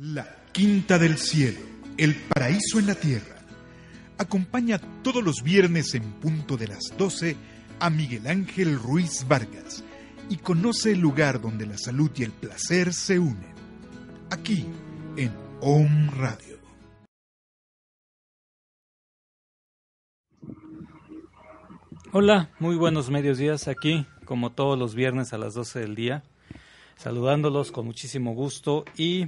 La Quinta del Cielo, el paraíso en la tierra. Acompaña todos los viernes en punto de las 12 a Miguel Ángel Ruiz Vargas y conoce el lugar donde la salud y el placer se unen. Aquí, en Om Radio. Hola, muy buenos medios días aquí, como todos los viernes a las 12 del día, saludándolos con muchísimo gusto y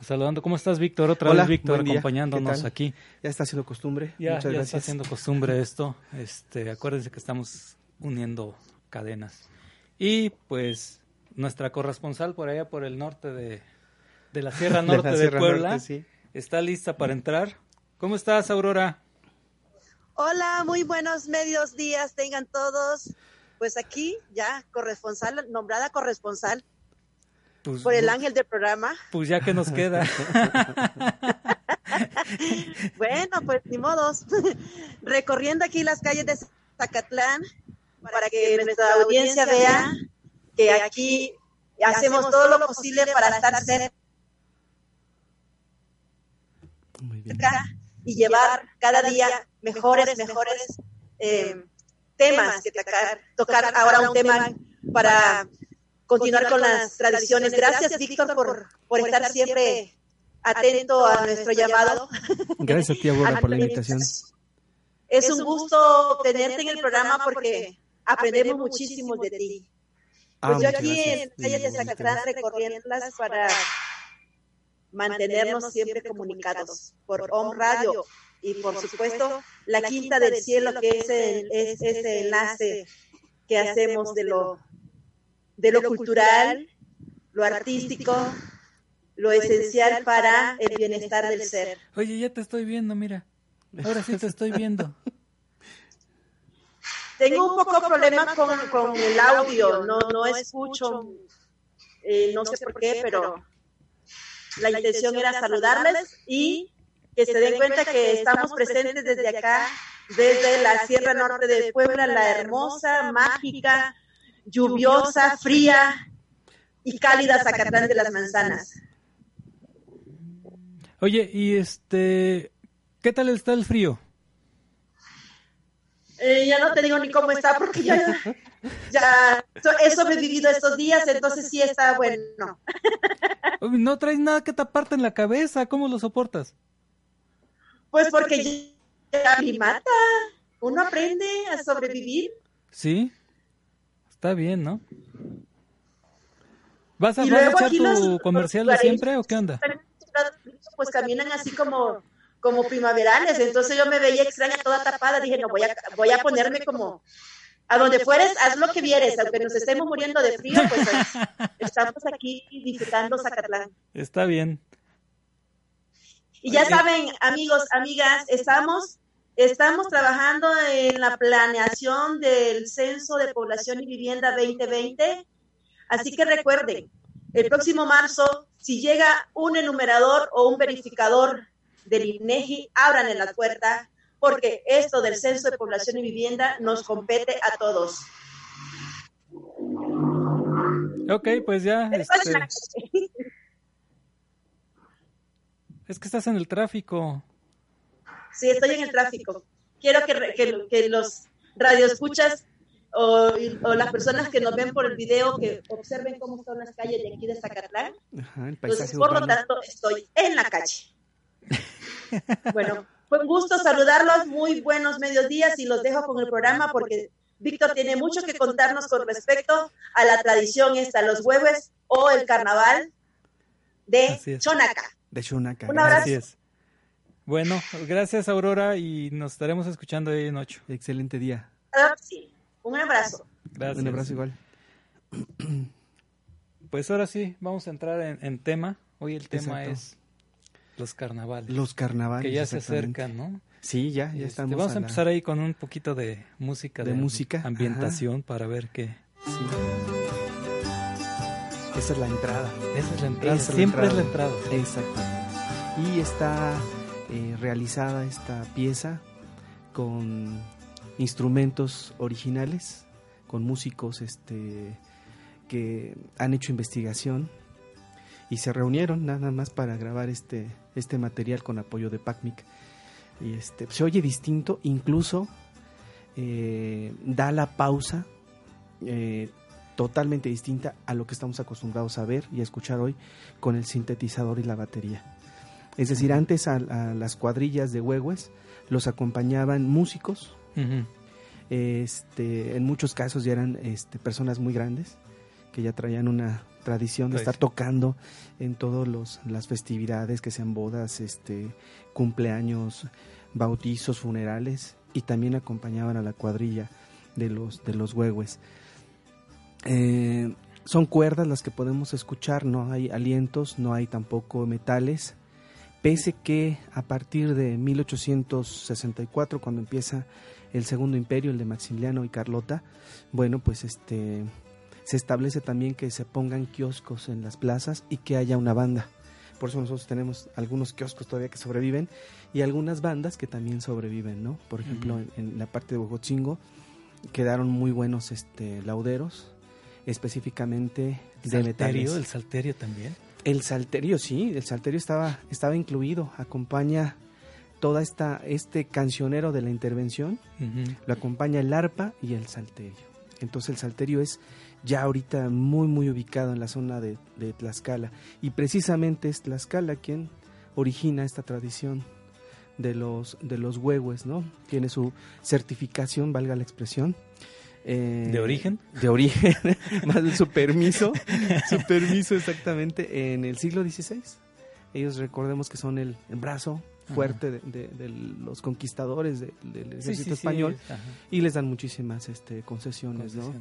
saludando. ¿Cómo estás, Víctor? Otra Hola, vez, Víctor, acompañándonos aquí. Ya está haciendo costumbre. Ya, Muchas ya está gracias. haciendo costumbre esto. Este, acuérdense que estamos uniendo cadenas. Y pues nuestra corresponsal por allá por el norte de, de la Sierra De Norte de, Sierra Puebla Norte, sí. está lista para entrar. ¿Cómo estás, Aurora? Hola, muy buenos medios días tengan todos. Pues aquí ya corresponsal, nombrada corresponsal Pues, por el ángel del programa. Pues ya que nos queda. Bueno, pues ni modos. Recorriendo aquí las calles de Zacatlán para que nuestra audiencia vea que aquí hacemos todo lo posible para estar cerca Muy bien. y llevar cada día mejores, mejores eh, temas que tocar, tocar ahora un tema para continuar con las tradiciones. Gracias, Víctor, por, por estar siempre atento a nuestro llamado. Gracias a ti, Aurora, por la invitación. Es un gusto tenerte en el programa porque aprendemos muchísimo de ti. Ah, Pues yo aquí gracias. en calles de. Zacatlán recorriéndolas para mantenernos siempre comunicados por Om Radio y por supuesto la Quinta del Cielo que es, el- es ese enlace que hacemos de lo de lo cultural, lo artístico, lo esencial para el bienestar del ser. Oye, ya te estoy viendo, mira. Ahora sí te estoy viendo. Tengo un poco problema con, con el audio, no, no escucho, eh, no sé por qué, pero la intención era saludarles y que se den cuenta que estamos presentes desde acá, desde la Sierra Norte de Puebla, la hermosa, mágica, lluviosa, fría y cálida Zacatlán de las Manzanas. Oye, y este, ¿qué tal está el frío? Eh, ya no te digo ni cómo está porque ya, ya he sobrevivido estos días, entonces sí está bueno. No traes nada que taparte en la cabeza, ¿cómo lo soportas? Pues porque ya me mata. Uno aprende a sobrevivir. Sí, está bien, ¿no? ¿Vas a, Y vas a luego echar aquí tu los- comercial de siempre o qué onda? Pues caminan así como, como primaverales. Entonces yo me veía extraña, toda tapada. Dije, no, voy a, voy a ponerme como a donde fueres, haz lo que vieres. Aunque nos estemos muriendo de frío, pues es- estamos aquí disfrutando Zacatlán. Está bien. Y ya saben, amigos, amigas, estamos, estamos trabajando en la planeación del Censo de Población y Vivienda 2020. Así que recuerden, el próximo marzo, si llega un enumerador o un verificador del INEGI, abran en la puerta, porque esto del Censo de Población y Vivienda nos compete a todos. Ok, pues ya, este, es que estás en el tráfico. Sí, estoy en el tráfico. Quiero que, re- que, que los radioescuchas o, o las personas que nos ven por el video que observen cómo son las calles de aquí de Zacatlán. Ajá, el Entonces, por lo tanto, estoy en la calle. Bueno, fue un gusto saludarlos. Muy buenos mediodías y los dejo con el programa porque Víctor tiene mucho que contarnos con respecto a la tradición esta, los huevos o el carnaval de. Chonaca. De Chunaca. Un abrazo. Es. Bueno, gracias Aurora y nos estaremos escuchando hoy en ocho. Excelente día. Que sí. Un abrazo. Gracias. Un abrazo igual. Pues ahora sí, vamos a entrar en, en tema. Hoy el tema Exacto. es los carnavales. Los carnavales. que ya se acercan, ¿no? Sí, ya, ya Este, estamos. vamos a la- empezar ahí con un poquito de música. De música, Ambientación para ver qué. Sí. Esa es la entrada. Esa es la entrada. Esa es la Siempre es la entrada. entrada. Exactamente. Y está eh, realizada esta pieza con instrumentos originales, con músicos este, que han hecho investigación y se reunieron nada más para grabar este, este material con apoyo de PACMIC. Y este, se oye distinto, incluso eh, da la pausa eh, totalmente distinta a lo que estamos acostumbrados a ver y a escuchar hoy con el sintetizador y la batería. Es decir, antes a, las cuadrillas de huehues los acompañaban músicos, este, en muchos casos ya eran este, personas muy grandes que ya traían una tradición de estar tocando en todas las festividades, que sean bodas, este, cumpleaños, bautizos, funerales, y también acompañaban a la cuadrilla de los, de los huehues. Eh, son cuerdas las que podemos escuchar, no hay alientos, no hay tampoco metales, pese que a partir de 1864, cuando empieza el Segundo Imperio, el de Maximiliano y Carlota, bueno, pues este se establece también que se pongan kioscos en las plazas y que haya una banda. Por eso nosotros tenemos algunos kioscos todavía que sobreviven y algunas bandas que también sobreviven, ¿no? Por ejemplo, en, la parte de Bogotzingo quedaron muy buenos este lauderos, específicamente de metales. ¿El salterio también? El salterio, sí, el salterio estaba, estaba incluido, acompaña toda esta, este cancionero de la intervención, lo acompaña el arpa y el salterio. Entonces el salterio es ya ahorita muy muy ubicado en la zona de, de Tlaxcala. Y precisamente es Tlaxcala quien origina esta tradición de los de los huehues, ¿no? Tiene su certificación, valga la expresión, eh, ¿De origen? De origen, más de su permiso, su permiso exactamente en el siglo XVI. Ellos recordemos que son el, brazo fuerte de, los conquistadores del ejército español y les dan muchísimas este, concesiones, ¿no?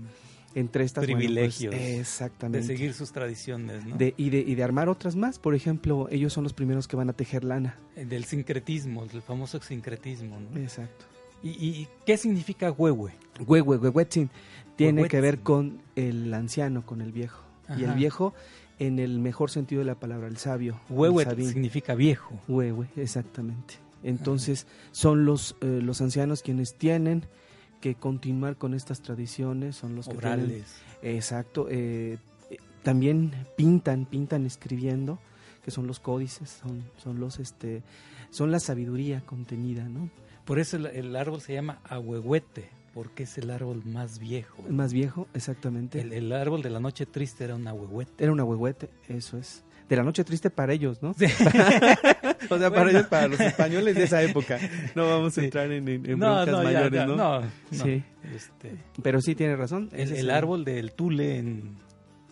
Entre estas pues, privilegios. exactamente. De seguir sus tradiciones, ¿no? y, de, y de armar otras más. Por ejemplo, ellos son los primeros que van a tejer lana. Eh, del sincretismo, del famoso sincretismo, ¿no? Exacto. ¿Y, qué significa huehue? Huehue, huehuetzin, tiene que ver con el anciano, con el viejo. Y el viejo en el mejor sentido de la palabra, el sabio. Huehue significa viejo. Huehue, exactamente. Entonces son los, eh, los ancianos quienes tienen que continuar con estas tradiciones, son los que Orales. exacto. Eh, también pintan, pintan escribiendo, que son los códices, son, son los este, son la sabiduría contenida, ¿no? Por eso el, árbol se llama ahuehuete, porque es el árbol más viejo. El más viejo, exactamente. El, árbol de la noche triste era un ahuehuete. Era un ahuehuete, eso es. De la noche triste para ellos, ¿no? Sí. o sea, para ellos, para los españoles de esa época. No vamos a entrar en, en, no, no, mayores, ¿no? No, Sí. Este, Pero sí tiene razón. El, árbol del tule en,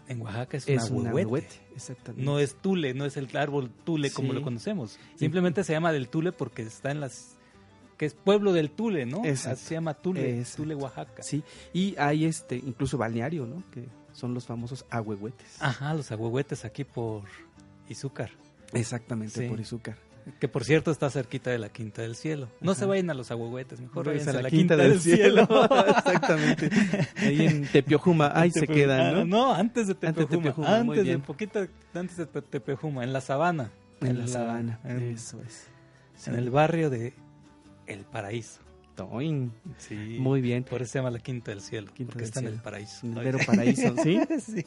en Oaxaca es, un ahuehuete. Exactamente. No es tule, no es el árbol tule como lo conocemos. Simplemente se llama del tule porque está en las que es pueblo del Tule, ¿no? Se llama Tule, Tule, Oaxaca. Sí, y hay este, incluso balneario, ¿no? Que son los famosos ahuehuetes. Ajá, los ahuehuetes aquí por Izúcar. Exactamente, por Izúcar. Que por cierto está cerquita de la Quinta del Cielo. No se vayan a los ahuehuetes, mejor vayan a la, Quinta, del, Cielo. Exactamente. Ahí en Tepiojuma, ahí se quedan, ¿no? No, antes de Tepiojuma. Antes, de, poquito antes de Tepiojuma, en la sabana. En, la, sabana, eso es. En el barrio de el paraíso. Sí. Muy bien. Por eso se llama la Quinta del Cielo. porque está en el paraíso. En el paraíso, ¿sí? sí.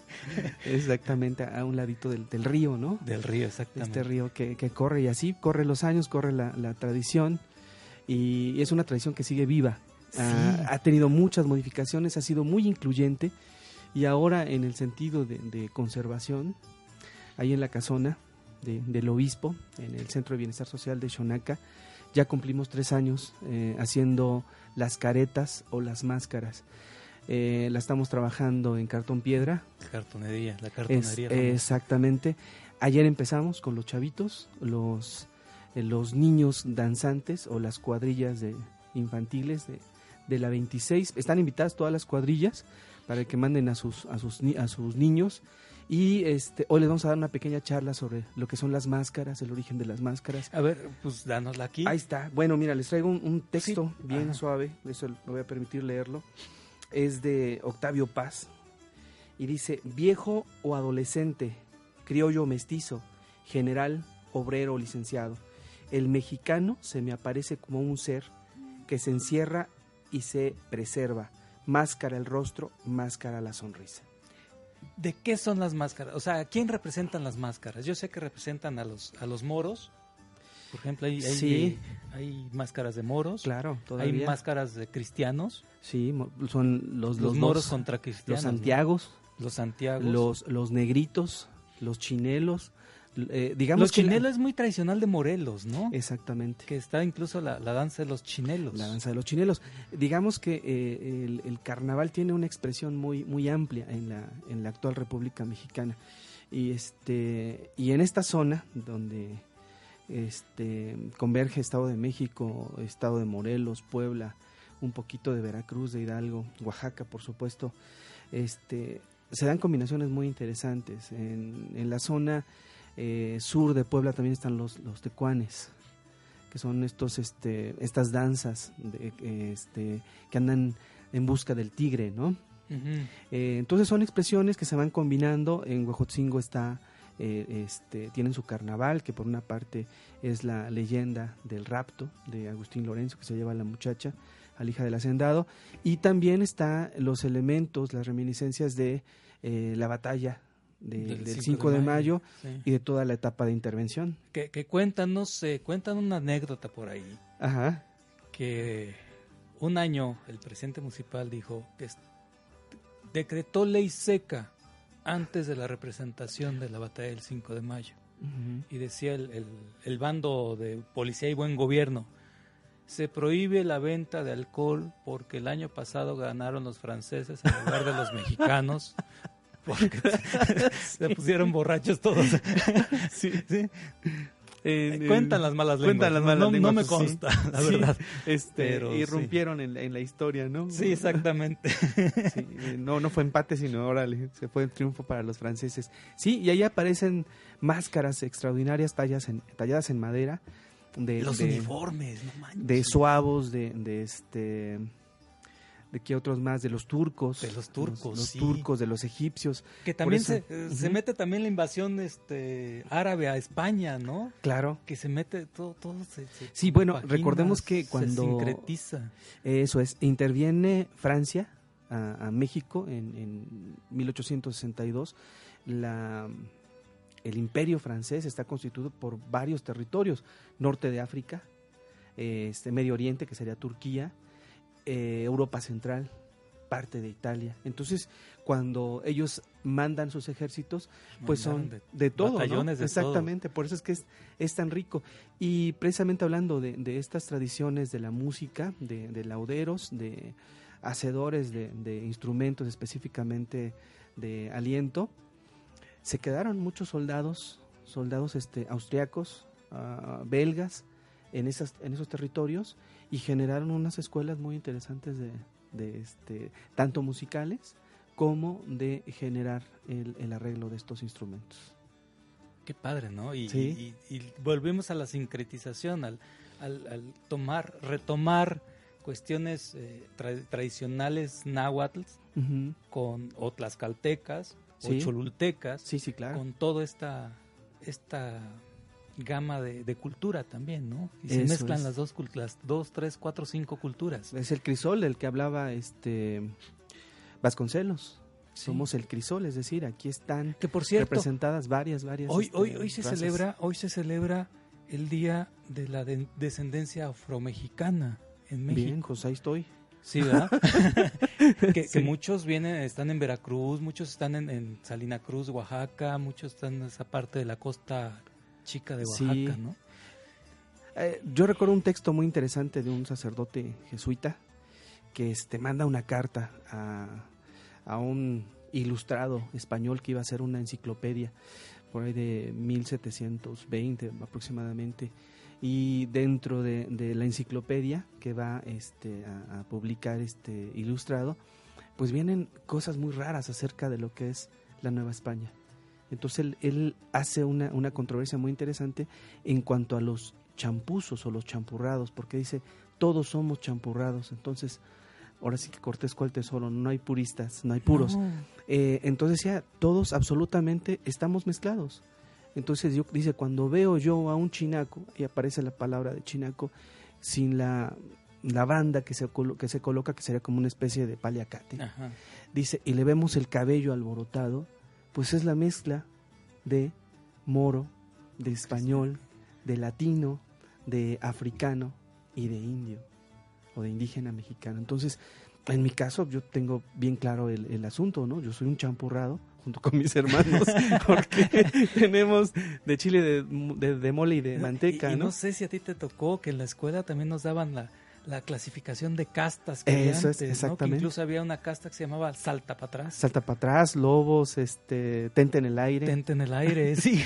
Exactamente, a un ladito del, río, ¿no? Del río, exactamente. Este río que, corre y así corre los años, corre la, tradición y es una tradición que sigue viva. Ha, tenido muchas modificaciones, ha sido muy incluyente y ahora en el sentido de, conservación, ahí en la casona del obispo, en el Centro de Bienestar Social de Xonaca, ya cumplimos tres años eh, haciendo las caretas o las máscaras. Eh, la estamos trabajando en cartón piedra. Cartonería, la cartonería. exactamente. Ayer empezamos con los chavitos, los, eh, los niños danzantes o las cuadrillas de infantiles de, de, la 26. Están invitadas todas las cuadrillas para que manden a sus, a sus, a sus niños y este, hoy les vamos a dar una pequeña charla sobre lo que son las máscaras, el origen de las máscaras. A ver, pues dánosla aquí. Ahí está. Bueno, mira, les traigo un, texto bien suave, eso lo voy a permitir leerlo. Es de Octavio Paz y dice, viejo o adolescente, criollo mestizo, general, obrero o licenciado, el mexicano se me aparece como un ser que se encierra y se preserva, máscara el rostro, máscara la sonrisa. ¿De qué son las máscaras? O sea, ¿quién representan las máscaras? Yo sé que representan a los, a los moros. Por ejemplo, hay, hay, hay máscaras de moros. Claro, todavía. Hay máscaras de cristianos. Sí, son los, los, moros contra cristianos. Los santiagos. Los santiagos. Los, los negritos, los chinelos. Eh, digamos los chinelos es muy tradicional de Morelos, ¿no? Exactamente. Que está incluso la, danza de los chinelos. La danza de los chinelos. Digamos que eh, el, el, carnaval tiene una expresión muy, muy amplia en la, en la actual República Mexicana. Y, este, y en esta zona donde este, converge Estado de México, Estado de Morelos, Puebla, un poquito de Veracruz, de Hidalgo, Oaxaca, por supuesto, este, se dan combinaciones muy interesantes. En, en la zona eh, sur de Puebla también están los, los tecuanes, que son estos, este, estas danzas de, este, que andan en busca del tigre, ¿no? Eh, entonces son expresiones que se van combinando. En Huejotzingo está, eh, este, tienen su carnaval, que por una parte es la leyenda del rapto de Agustín Lorenzo, que se lleva a la muchacha, a la hija del hacendado, y también está los elementos, las reminiscencias de la batalla del, 5 de mayo, y de toda la etapa de intervención. Que, que cuentan, no sé, cuentan una anécdota por ahí. Ajá. Que un año el presidente municipal dijo que decretó ley seca antes de la representación de la batalla del 5 de mayo. Y decía el, el, el, bando de policía y buen gobierno, se prohíbe la venta de alcohol porque el año pasado ganaron los franceses en lugar de los mexicanos porque se pusieron borrachos todos. sí, eh, cuentan las malas lenguas. Cuentan las malas no, no, me consta, la verdad. Este, irrumpieron en, en, la historia, ¿no? Sí, exactamente. Eh, no, no fue empate, sino órale, se fue el triunfo para los franceses. Sí, y ahí aparecen máscaras extraordinarias tallas en, talladas en madera. De, los uniformes, no manches. De suavos, de, de este de que otros más, de los turcos. De los turcos, Los, turcos, de los egipcios. Que también se, se, mete también la invasión este árabe a España, ¿no? Claro. Que se mete todo, todo se, Sí, bueno, recordemos que cuando... Se sincretiza. Eso es, interviene Francia a, a México en, en 1862, la el imperio francés está constituido por varios territorios, norte de África, este Medio Oriente, que sería Turquía, eh, Europa Central, parte de Italia. Entonces, cuando ellos mandan sus ejércitos, pues son de, todo, Exactamente, por eso es que es, es, tan rico. Y precisamente hablando de, de estas tradiciones de la música, de, de lauderos, de hacedores de, instrumentos específicamente de aliento, se quedaron muchos soldados, soldados este, austriacos, uh, belgas, en, esas, en esos territorios y generaron unas escuelas muy interesantes de, de este, tanto musicales como de generar el, el, arreglo de estos instrumentos. Qué padre, ¿no? Y, y, volvemos a la sincretización, al, al, tomar, retomar cuestiones eh, tradicionales náhuatl con otras caltecas o cholultecas, sí, sí, claro. con toda esta, esta gama de, cultura también, ¿no? Y se mezclan las dos, las dos, tres, cuatro, cinco culturas. Es el crisol del que hablaba este Vasconcelos. Somos el crisol, es decir, aquí están que por cierto, representadas varias, varias. Hoy, hoy, este, hoy se celebra, hoy se celebra el día de la descendencia afromexicana en México. Bien, pues ahí estoy. Sí, ¿verdad? que, muchos vienen, están en Veracruz, muchos están en, en, Salina Cruz, Oaxaca, muchos están en esa parte de la costa chica de Oaxaca, ¿no? Eh, yo recuerdo un texto muy interesante de un sacerdote jesuita que este, manda una carta a, a un ilustrado español que iba a hacer una enciclopedia por ahí de 1720 aproximadamente. Y dentro de, de la enciclopedia que va este, a, a, publicar este ilustrado pues vienen cosas muy raras acerca de lo que es la Nueva España entonces él, hace una, una, controversia muy interesante en cuanto a los champuzos o los champurrados, porque dice, todos somos champurrados, entonces, ahora sí que Cortés cuál tesoro, no hay puristas, no hay puros. Eh, entonces ya, todos absolutamente estamos mezclados. Entonces yo, dice, cuando veo yo a un chinaco, y aparece la palabra de chinaco, sin la, la banda que se, que se coloca, que sería como una especie de paliacate, dice, y le vemos el cabello alborotado, pues es la mezcla de moro, de español, de latino, de africano y de indio o de indígena mexicano. Entonces, en mi caso, yo tengo bien claro el, asunto, ¿no? Yo soy un champurrado junto con mis hermanos, porque tenemos de chile de, mole y de manteca, y, ¿no? sé si a ti te tocó que en la escuela también nos daban la, clasificación de castas que Eso es, exactamente. incluso había una casta que se llamaba salta para atrás. Salta para atrás, lobos, este, tente en el aire. Tente en el aire, sí.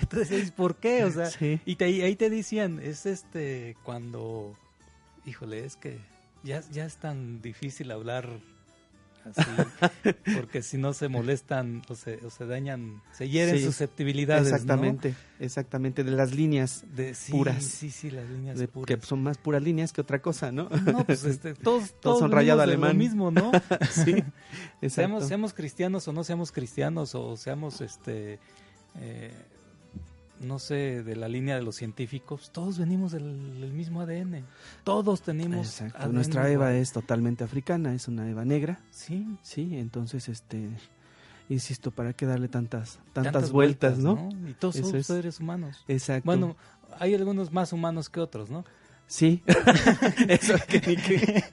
entonces, ¿por qué? O sea, y ahí te decían, es este, cuando, híjole, es que ya, ya es tan difícil hablar así, porque si no se molestan o se, o se dañan, se hieren susceptibilidades. Exactamente, exactamente, de las líneas de, puras. Sí, sí, las líneas puras. Que son más puras líneas que otra cosa, ¿no? No, pues este, todos, todos, son rayado alemán. Lo mismo, ¿no? sí, seamos, seamos cristianos o no seamos cristianos o seamos este... Eh, no sé, de la línea de los científicos, todos venimos del, mismo ADN. Todos tenemos. Exacto. Nuestra Eva es totalmente africana, es una Eva negra. Sí. Sí, entonces, este. Insisto, ¿para qué darle tantas, tantas, vueltas, ¿no? Y todos somos seres humanos. Exacto. Bueno, hay algunos más humanos que otros, ¿no? Sí, eso que,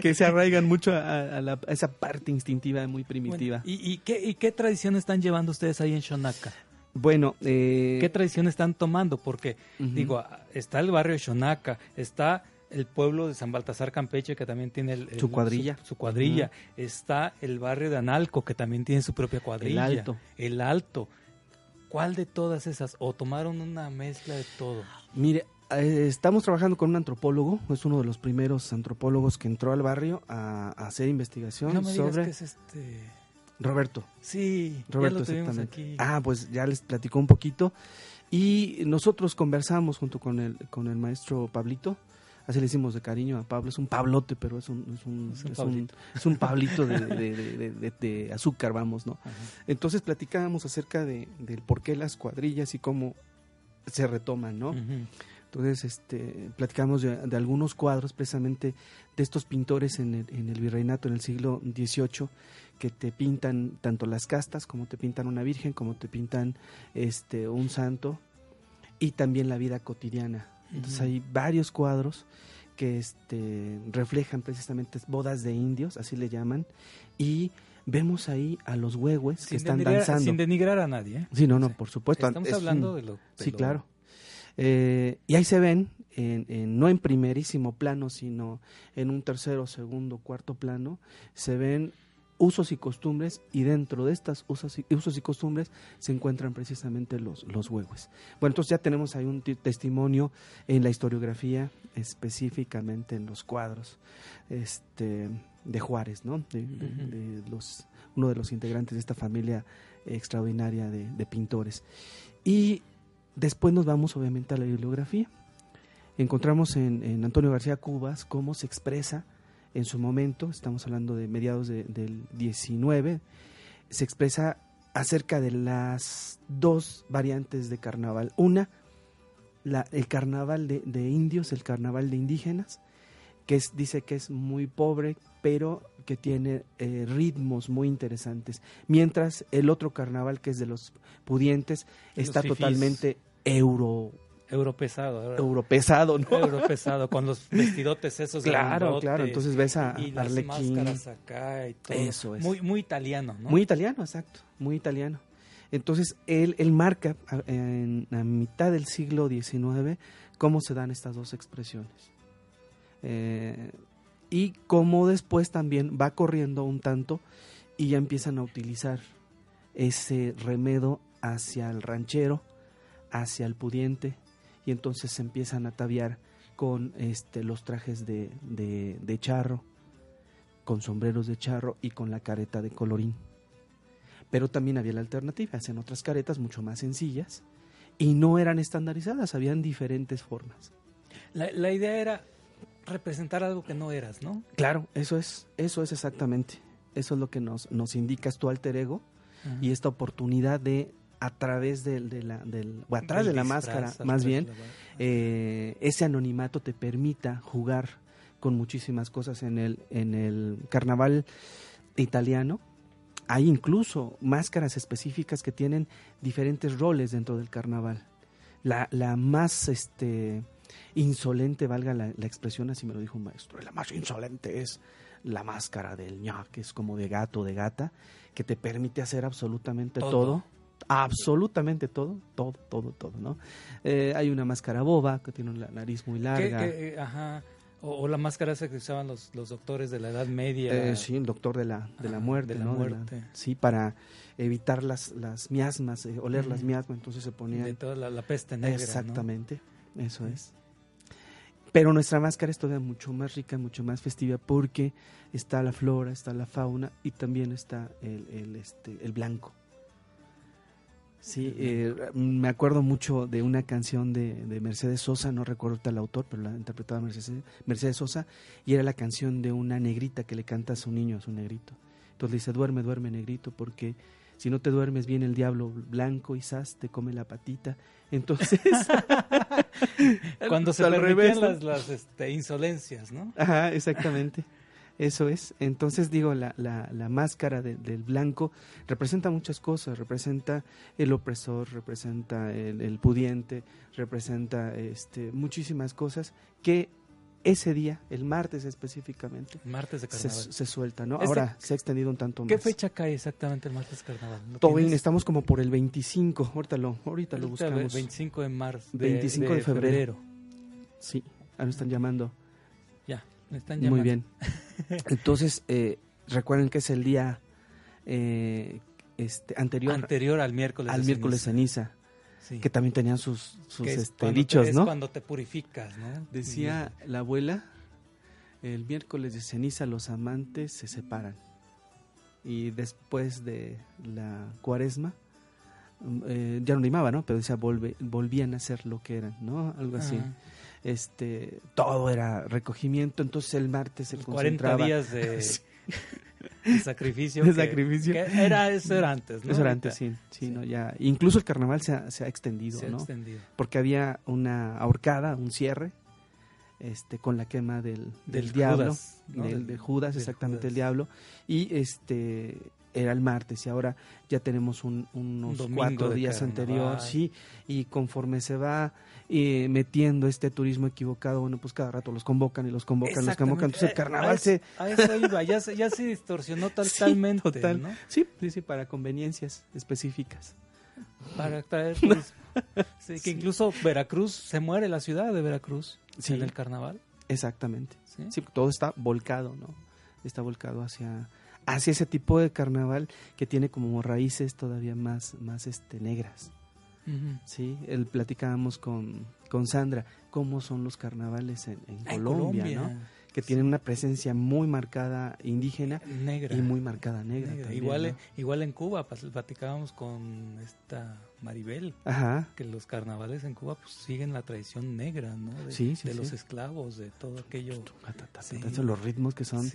que, se arraigan mucho a, esa parte instintiva muy primitiva. ¿y, y, qué, ¿Y qué tradición están llevando ustedes ahí en Shonaka? Bueno, eh... ¿qué tradición están tomando? Porque, digo, está el barrio de Xonaca, está el pueblo de San Baltasar Campeche, que también tiene el, su cuadrilla. Su, cuadrilla. Está el barrio de Analco, que también tiene su propia cuadrilla. El Alto. El Alto. ¿Cuál de todas esas? ¿O tomaron una mezcla de todo? Mire, eh, estamos trabajando con un antropólogo, es uno de los primeros antropólogos que entró al barrio a, hacer investigación no me sobre... Que es este... Roberto. Sí, Roberto, exactamente. Ah, pues ya les platicó un poquito. Y nosotros conversamos junto con el, con el maestro Pablito. Así le decimos de cariño a Pablo. Es un Pablote, pero es un, es un, es un, Pablito de, azúcar, vamos, ¿no? Entonces platicábamos acerca de, del por qué las cuadrillas y cómo se retoman, ¿no? Entonces, este, platicamos de, algunos cuadros precisamente de estos pintores en el, en el virreinato en el siglo XVIII que te pintan tanto las castas como te pintan una virgen, como te pintan este un santo y también la vida cotidiana. Entonces hay varios cuadros que este, reflejan precisamente bodas de indios, así le llaman, y vemos ahí a los huehues que están danzando. Sin denigrar a nadie. ¿eh? Sí, no, no, por supuesto. Estamos hablando de lo... sí, claro. Eh, y ahí se ven, en, no en primerísimo plano, sino en un tercero, segundo, cuarto plano, se ven usos y costumbres y dentro de estas usos y, usos y costumbres se encuentran precisamente los, los huevos. Bueno, entonces ya tenemos ahí un testimonio en la historiografía, específicamente en los cuadros este, de Juárez, ¿no? De, los, uno de los integrantes de esta familia extraordinaria de, pintores. Y después nos vamos obviamente a la bibliografía. Encontramos en, en Antonio García Cubas cómo se expresa en su momento, estamos hablando de mediados del 19, se expresa acerca de las dos variantes de carnaval. Una, la, el carnaval de, indios, el carnaval de indígenas, que es, dice que es muy pobre, pero que tiene eh, ritmos muy interesantes. Mientras el otro carnaval, que es de los pudientes, está totalmente euro Europesado. Europesado, ¿no? Europesado, con los vestidotes esos Claro, claro, entonces ves a y las máscaras acá y todo. Eso es. Muy, muy italiano, ¿no? Muy italiano, exacto, muy italiano. Entonces, él, él marca en la mitad del siglo XIX cómo se dan estas dos expresiones. Eh, y cómo después también va corriendo un tanto y ya empiezan a utilizar ese remedo hacia el ranchero, hacia el pudiente, y entonces se empiezan a ataviar con este, los trajes de, de, charro, con sombreros de charro y con la careta de colorín. Pero también había la alternativa, hacían otras caretas mucho más sencillas y no eran estandarizadas, habían diferentes formas. La, la idea era representar algo que no eras, ¿no? Claro, eso es, eso es exactamente. Eso es lo que nos, nos indicas tu alter ego y esta oportunidad de a través de, la, del, o atrás de la máscara, más bien, eh, ese anonimato te permita jugar con muchísimas cosas en el, en el carnaval italiano. hay incluso máscaras específicas que tienen diferentes roles dentro del carnaval. La, la más este, insolente, valga la, expresión, así me lo dijo un maestro, la más insolente es la máscara del ña, que es como de gato, de gata, que te permite hacer absolutamente todo. Absolutamente todo, todo, todo, todo, ¿no? Eh, hay una máscara boba que tiene la nariz muy larga. Eh, ajá. O, la máscara esa que usaban los, los doctores de la Edad Media. Eh, sí, el doctor de la, de la muerte, de la muerte. sí, para evitar las, las miasmas, oler las miasmas, entonces se ponía... De toda la, peste negra, Exactamente, eso es. Pero nuestra máscara es todavía mucho más rica, mucho más festiva porque está la flora, está la fauna y también está el, el, este, el blanco. Sí, eh, me acuerdo mucho de una canción de, de, Mercedes Sosa, no recuerdo el autor, pero la interpretaba Mercedes, Mercedes Sosa, y era la canción de una negrita que le canta a su niño, a su negrito. Entonces dice, duerme, duerme, negrito, porque si no te duermes bien el diablo blanco y sas te come la patita. Entonces, cuando se permitían las, las este, insolencias, ¿no? Ajá, exactamente. Eso es. Entonces digo, la, la, la máscara del blanco representa muchas cosas. Representa el opresor, representa el, el pudiente, representa este, muchísimas cosas que ese día, el martes específicamente, martes de carnaval. Se, suelta, ¿no? Ahora se ha extendido un tanto más. ¿Qué fecha cae exactamente el martes de carnaval? Tobin, estamos como por el 25, ahorita lo, ahorita, lo buscamos. 25 de marzo. 25 de, febrero. Sí, ahora están llamando. Ya, me están llamando. Muy bien. Entonces, eh, recuerden que es el día eh, este, anterior, anterior al miércoles al miércoles ceniza que también tenían sus, sus este, dichos, ¿no? Es cuando te purificas, ¿no? Decía la abuela, el miércoles de ceniza los amantes se separan y después de la cuaresma, mm, eh, ya no rimaba, ¿no? Pero decía, volvían a ser lo que eran, ¿no? Algo así. Este, todo era recogimiento, entonces el martes se los concentraba. 40 días de... sacrificio. De sacrificio. era, eso era antes, ¿no? Eso era antes, sí. sí, ¿no? Ya, incluso el carnaval se ha, se ha extendido, se ¿no? Ha extendido. Porque había una ahorcada, un cierre, este, con la quema del, del, diablo, del, de Judas, exactamente el diablo, y este era el martes y ahora ya tenemos unos cuatro días anteriores, sí, y conforme se va eh, metiendo este turismo equivocado, bueno, pues cada rato los convocan y los convocan, los convocan, entonces el carnaval se... A eso iba, ya se, ya se distorsionó totalmente, sí, sí, sí, para conveniencias específicas. Para traer turismo. sí, que incluso Veracruz, se muere la ciudad de Veracruz en el carnaval. Exactamente, sí, todo está volcado, ¿no? Está volcado hacia hacia ese tipo de carnaval que tiene como raíces todavía más, más este, negras. Sí, el, platicábamos con, con Sandra cómo son los carnavales en, Colombia, ¿no? que tienen una presencia muy marcada indígena negra. y muy marcada negra. igual, igual en Cuba, platicábamos con esta Maribel, que los carnavales en Cuba pues, siguen la tradición negra, ¿no? De, los esclavos, de todo aquello. Los ritmos que son,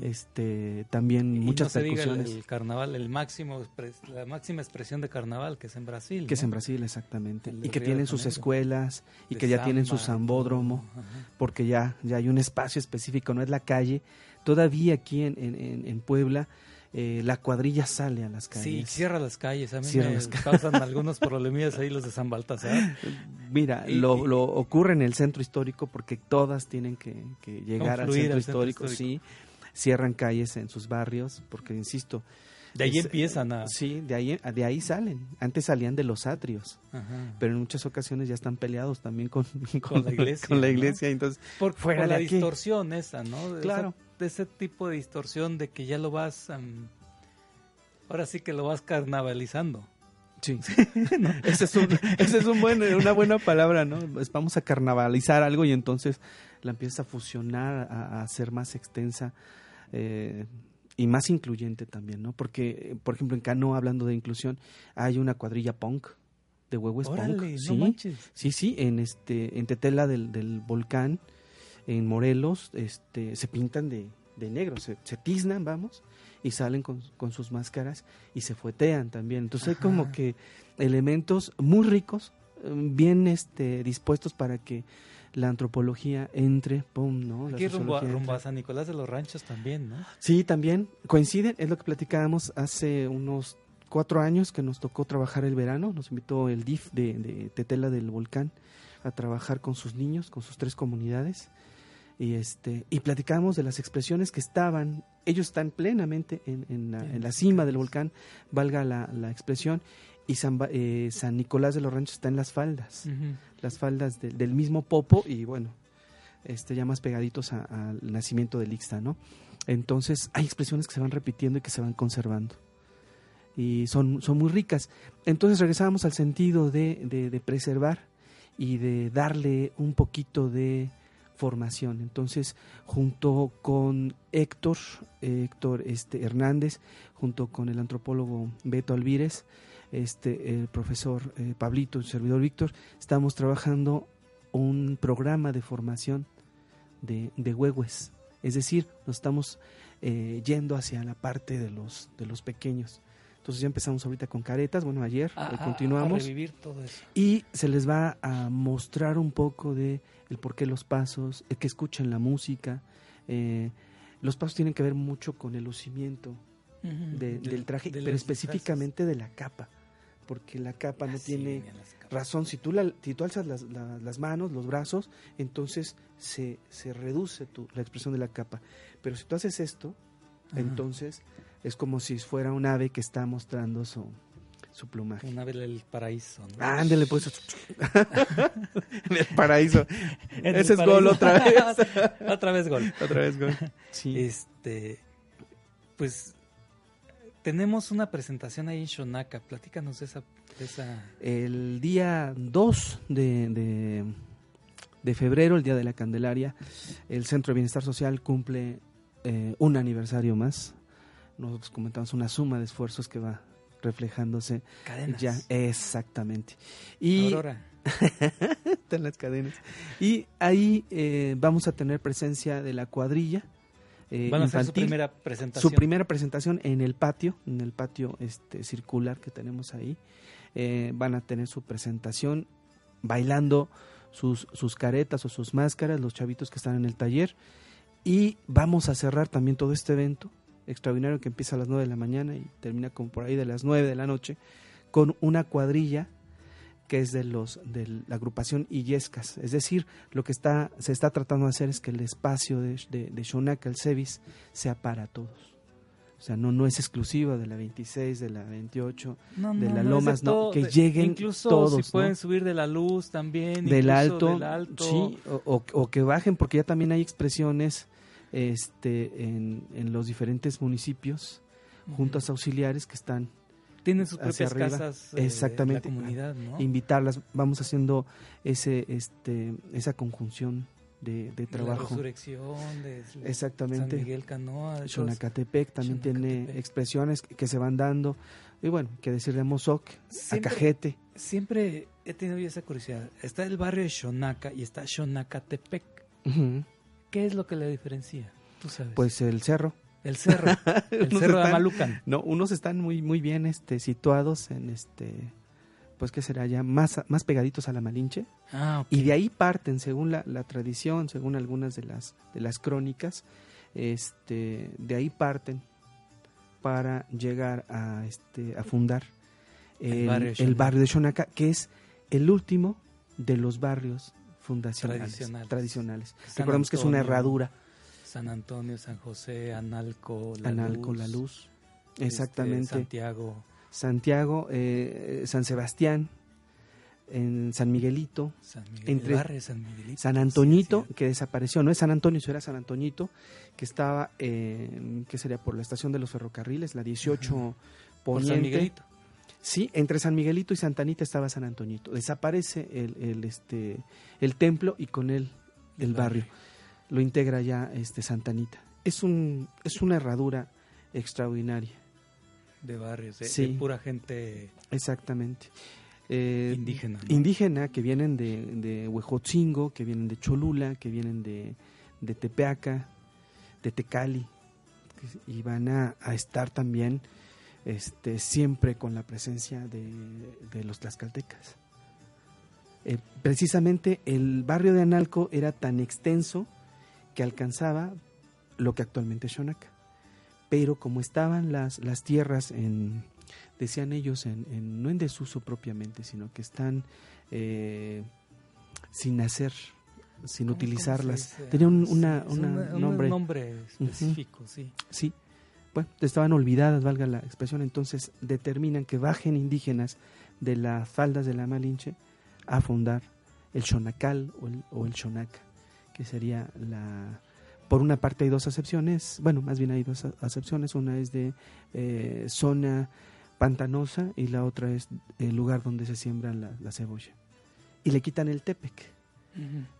este, también muchas no el, carnaval, el máximo, la máxima expresión de carnaval que es en Brasil. Que es en Brasil, exactamente. Y que tienen sus escuelas y que ya tienen su zambódromo, porque ya, ya hay un espacio específico, no es la calle. Todavía aquí en, en, en Puebla eh, la cuadrilla sale a las calles. Sí, cierra las calles. A mí me causan algunos problemillas ahí los de San Baltasar. Mira, lo, lo, ocurre en el centro histórico porque todas tienen que, llegar al centro, histórico, sí. Cierran calles en sus barrios porque, insisto... De ahí empiezan a... Sí, de ahí, de ahí salen. Antes salían de los atrios, pero en muchas ocasiones ya están peleados también con, con, la iglesia. Con la iglesia, entonces... Por, fuera la distorsión esa, ¿no? claro de ese tipo de distorsión de que ya lo vas, ahora sí que lo vas carnavalizando. Sí, esa es, un, es un buen, una buena palabra, ¿no? Vamos a carnavalizar algo y entonces la empiezas a fusionar, a, ser más extensa eh, y más incluyente también, ¿no? Porque, por ejemplo, en Cano, hablando de inclusión, hay una cuadrilla punk de huevos punk. sí, sí, sí, en este, en Tetela del, del volcán en Morelos este, se pintan de, de negro, se, se, tiznan, vamos, y salen con, con, sus máscaras y se fuetean también. Entonces hay como que elementos muy ricos, bien este, dispuestos para que la antropología entre, pum, ¿no? Aquí rumbo, a, San Nicolás de los Ranchos también, ¿no? Sí, también coinciden, es lo que platicábamos hace unos cuatro años que nos tocó trabajar el verano, nos invitó el DIF de, Tetela del Volcán a trabajar con sus niños, con sus tres comunidades, y este y platicábamos de las expresiones que estaban, ellos están plenamente en, la, cima del volcán, valga la, la expresión, y San, eh, San, Nicolás de los Ranchos está en las faldas, las faldas del mismo Popo y bueno, este, ya más pegaditos al nacimiento del Ixta, ¿no? Entonces hay expresiones que se van repitiendo y que se van conservando y son, son muy ricas. Entonces regresamos al sentido de, de, preservar y de darle un poquito de formación. Entonces, junto con Héctor, Héctor este, Hernández, junto con el antropólogo Beto Alvírez, este, el profesor eh, Pablito, el servidor Víctor, estamos trabajando un programa de formación de, de huehues. Es decir, nos estamos eh, yendo hacia la parte de los, de los pequeños. Entonces ya empezamos ahorita con caretas, bueno, ayer continuamos. Y se les va a mostrar un poco de el por qué los pasos, el que escuchen la música. Eh, los pasos tienen que ver mucho con el lucimiento del traje, pero específicamente de la capa porque la capa no tiene razón. Si tú, la, si tú alzas las, las, manos, los brazos, entonces se, se reduce tu, la expresión de la capa. Pero si tú haces esto, entonces es como si fuera un ave que está mostrando su, su plumaje. Un ave del paraíso. ¿no? Ándele, pues. en el paraíso. Ese es gol otra vez. otra vez gol. Otra vez gol. Sí. Este, pues tenemos una presentación ahí en Shonaka. Platícanos de esa. esa... El día 2 de, de, febrero, el día de la Candelaria, el Centro de Bienestar Social cumple eh, un aniversario más. Nosotros comentamos una suma de esfuerzos que va reflejándose cadenas. ya exactamente y Aurora. están las cadenas y ahí eh, vamos a tener presencia de la cuadrilla eh, Van a hacer su primera presentación. Su primera presentación en el patio, en el patio este circular que tenemos ahí. Eh, van a tener su presentación bailando sus, sus caretas o sus máscaras, los chavitos que están en el taller. Y vamos a cerrar también todo este evento extraordinario que empieza a las 9 de la mañana y termina como por ahí de las 9 de la noche, con una cuadrilla que es de los de la agrupación Illescas. Es decir, lo que está se está tratando de hacer es que el espacio de, de, de Shonaka, el Cevis, sea para todos. O sea, no, no es exclusiva de la 26, de la 28, de la Lomas, no, que lleguen incluso todos. Si pueden subir de la luz también. Del alto, del alto. sí, o, o, que bajen, porque ya también hay expresiones este, en, en los diferentes municipios, juntas auxiliares que están tienen sus propias casas eh, Exactamente. la comunidad, ¿no? Invitarlas, vamos haciendo ese, este, esa conjunción de, de trabajo. La resurrección de Exactamente. San Miguel Canoa. Xonacatepec también tiene expresiones que se van dando. Y bueno, que decir de Mozoc, Acajete. Siempre he tenido esa curiosidad. Está el barrio de Xonaca y está Xonacatepec. ¿Qué es lo que le diferencia? ¿Tú sabes? Pues el cerro. El cerro, el cerro de Amalucan. No, unos están muy muy bien este situados en este pues que será ya más más pegaditos a la Malinche. Ah, Y de ahí parten según la, la, tradición, según algunas de las de las crónicas, este de ahí parten para llegar a este a fundar el, el, barrio, el barrio, de Xonaca, que es el último de los barrios fundacionales tradicionales. tradicionales. Recordemos que es una herradura San Antonio, San José, Analco, La Analco, Luz. La Luz. Exactamente. Este, Santiago. Santiago, eh, San Sebastián, en San Miguelito, San Miguel, entre barrio San, Miguelito, San Antoñito, sí, que desapareció, no es San Antonio, eso era San Antoñito, que estaba, eh, ¿qué sería? Por la estación de los ferrocarriles, la 18 uh -huh. Poniente. San Miguelito. Sí, entre San Miguelito y Santa Anita estaba San Antoñito. Desaparece el, el, este, el templo y con él el, barrio. barrio lo integra ya este Santanita. Es un es una herradura extraordinaria. De barrios, de, sí. de pura gente. Exactamente. Eh, indígena. ¿no? Indígena que vienen de, de Huejotzingo, que vienen de Cholula, que vienen de, de Tepeaca, de Tecali, y van a, a estar también este, siempre con la presencia de, de los tlaxcaltecas. Eh, precisamente el barrio de Analco era tan extenso que alcanzaba lo que actualmente es Shonaka. Pero como estaban las, las tierras en, decían ellos, en, no en desuso propiamente, sino que están eh, sin hacer, sin utilizarlas. Tenía un, una, nombre, específico, sí. Sí, bueno, estaban olvidadas, valga la expresión, entonces determinan que bajen indígenas de las faldas de la Malinche a fundar el Xonacal o el, o Xonaca, que sería la... Por una parte hay dos acepciones, bueno, más bien hay dos acepciones, una es de eh, zona pantanosa y la otra es el lugar donde se siembra la, cebolla. Y le quitan el Tepec.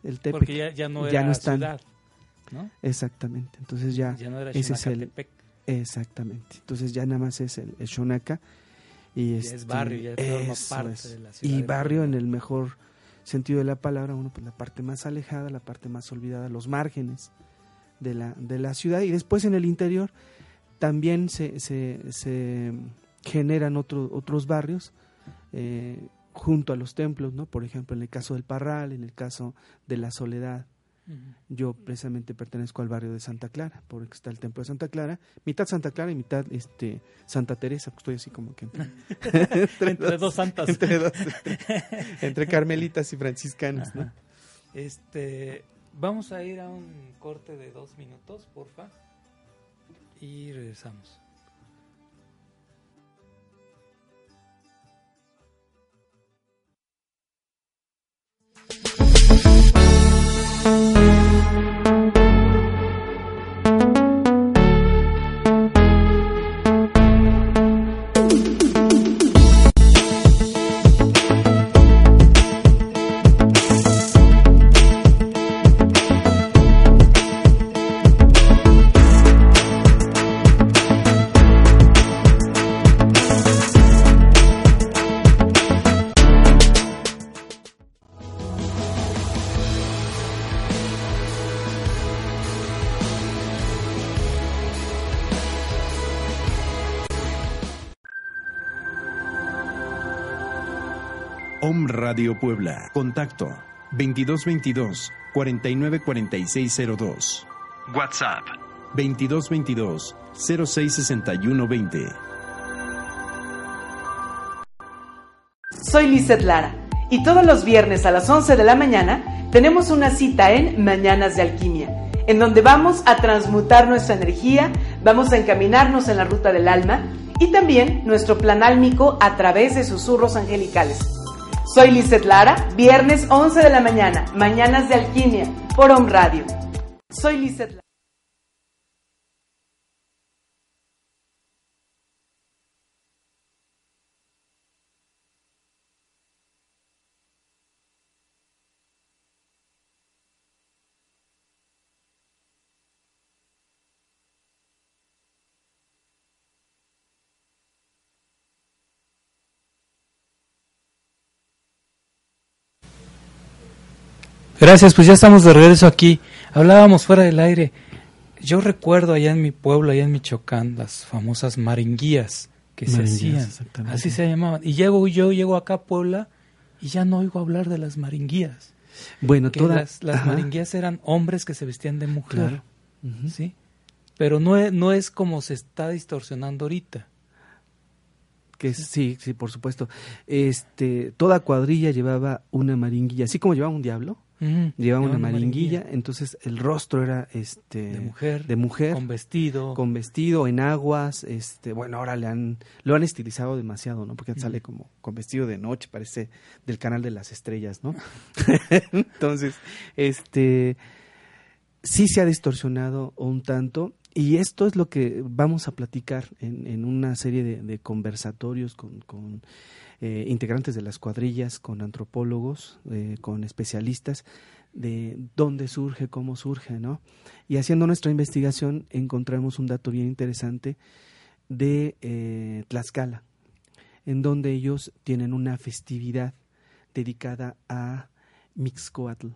El Tepec Porque ya, no era ciudad, ¿no? Exactamente, entonces ya, ya no era ese es el... Exactamente, entonces ya nada más es el, el Xonaca y es este, barrio, ya parte de la ciudad. Y barrio en el mejor sentido de la palabra, uno pues la parte más alejada, la parte más olvidada, los márgenes de la, de la ciudad y después en el interior también se, se, se generan otro, otros barrios eh, junto a los templos, ¿no? Por ejemplo, en el caso del Parral, en el caso de la Soledad, yo precisamente pertenezco al barrio de Santa Clara, porque está el templo de Santa Clara, mitad Santa Clara y mitad este Santa Teresa, pues estoy así como que entre, dos santas, entre, carmelitas y franciscanas, Este, vamos a ir a un corte de dos minutos, porfa, y regresamos. Radio Puebla. Contacto 2222 494602. WhatsApp 2222 066120. Soy Lizeth Lara y todos los viernes a las 11 de la mañana tenemos una cita en Mañanas de Alquimia, en donde vamos a transmutar nuestra energía, vamos a encaminarnos en la ruta del alma y también nuestro plan álmico a través de susurros angelicales. Soy Lizeth Lara, viernes 11 de la mañana, Mañanas de Alquimia, por Home Radio. Soy Lizeth Lara. Gracias, pues ya estamos de regreso aquí. Hablábamos fuera del aire. Yo recuerdo allá en mi pueblo, allá en Michoacán, las famosas maringuías que se hacían. Así se llamaban. Y llego yo, llego acá a Puebla y ya no oigo hablar de las maringuías. Bueno, todas las, maringuías eran hombres que se vestían de mujer. ¿Sí? Pero no es, no es como se está distorsionando ahorita. Que sí, sí, por supuesto. Este, toda cuadrilla llevaba una maringuilla, así como llevaba un diablo llevaba una, maringuilla, entonces el rostro era este de mujer, de mujer con vestido, con vestido en aguas, este, bueno, ahora le han lo han estilizado demasiado, ¿no? Porque sale como con vestido de noche, parece del canal de las estrellas, ¿no? entonces, este sí se ha distorsionado un tanto y esto es lo que vamos a platicar en, en una serie de, conversatorios con, con eh, integrantes de las cuadrillas, con antropólogos, eh, con especialistas de dónde surge, cómo surge, ¿no? Y haciendo nuestra investigación encontramos un dato bien interesante de eh, Tlaxcala, en donde ellos tienen una festividad dedicada a Mixcoatl,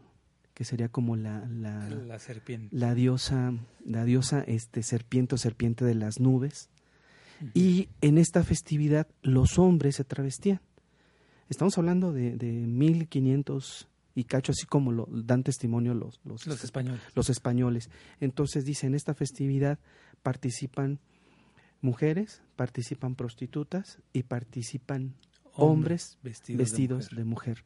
que sería como la, la, serpiente. la diosa, la diosa este serpiente o serpiente de las nubes, y en esta festividad los hombres se travestían. Estamos hablando de, de 1500 y cacho, así como lo dan testimonio los, los, los españoles. Los españoles. Entonces dice, en esta festividad participan mujeres, participan prostitutas y participan hombres vestidos, de, mujer.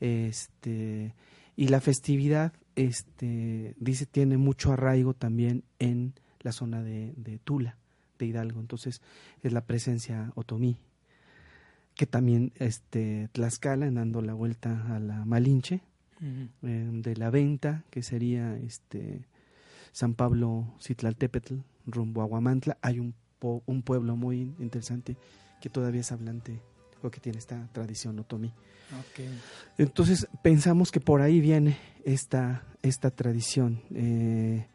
Este, y la festividad, este, dice, tiene mucho arraigo también en la zona de, Tula, de Hidalgo. Entonces, es la presencia otomí, que también este, Tlaxcala, dando la vuelta a la Malinche, eh, de la Venta, que sería este, San Pablo Citlaltépetl, rumbo a Huamantla. Hay un, un pueblo muy interesante que todavía es hablante o que tiene esta tradición otomí. Entonces pensamos que por ahí viene esta, esta tradición. Eh,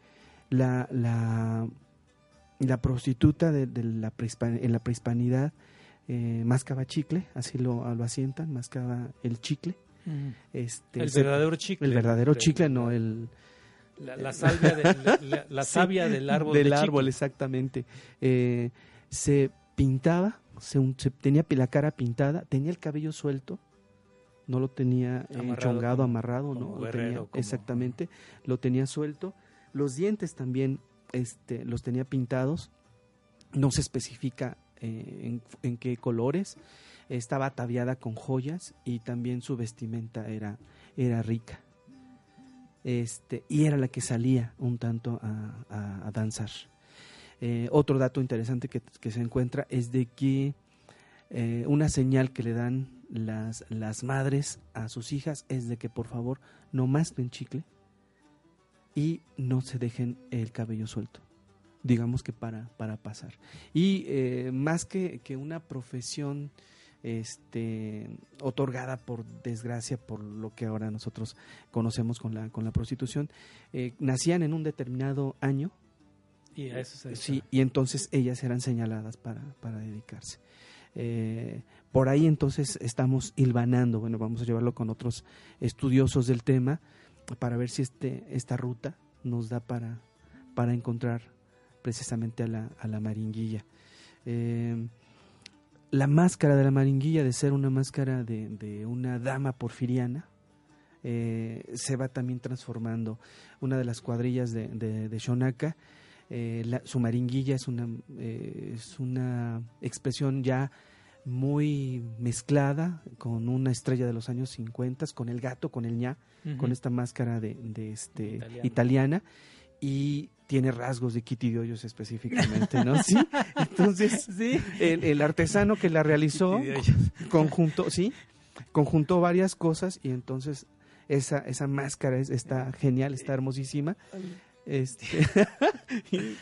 la, la, la, prostituta de, la en la prehispanidad eh, mascaba chicle, así lo, lo asientan, mascaba el chicle. este, el verdadero chicle. El verdadero chicle, no el... La, salvia la, savia del árbol. Del árbol, exactamente. Eh, se pintaba, se, tenía la cara pintada, tenía el cabello suelto, no lo tenía eh, chongado, amarrado, no, exactamente, lo tenía suelto. Los dientes también este, los tenía pintados, no se especifica eh, en, qué colores, estaba ataviada con joyas y también su vestimenta era, era rica. Este, y era la que salía un tanto a, danzar. Eh, otro dato interesante que, se encuentra es de que eh, una señal que le dan las, las madres a sus hijas es de que por favor no masquen chicle y no se dejen el cabello suelto digamos que para, para pasar. Y eh, más que, que, una profesión este, otorgada por desgracia, por lo que ahora nosotros conocemos con la, con la prostitución, eh, nacían en un determinado año. Y a eso Sí, y entonces ellas eran señaladas para, para dedicarse. Eh, por ahí entonces estamos hilvanando, bueno, vamos a llevarlo con otros estudiosos del tema para ver si este, esta ruta nos da para, para encontrar precisamente a la, a la maringuilla. Eh, la máscara de la maringuilla, de ser una máscara de, de una dama porfiriana, eh, se va también transformando. Una de las cuadrillas de, de, Shonaka, eh, su maringuilla es una, es una expresión ya muy mezclada con una estrella de los años 50, con el gato, con el ña, con esta máscara de, de este, italiana y tiene rasgos de Kitty de Hoyos específicamente, ¿no? Sí. Entonces, sí. El, artesano que la realizó conjunto, sí, conjuntó varias cosas y entonces esa esa máscara es, está genial, está hermosísima. Este,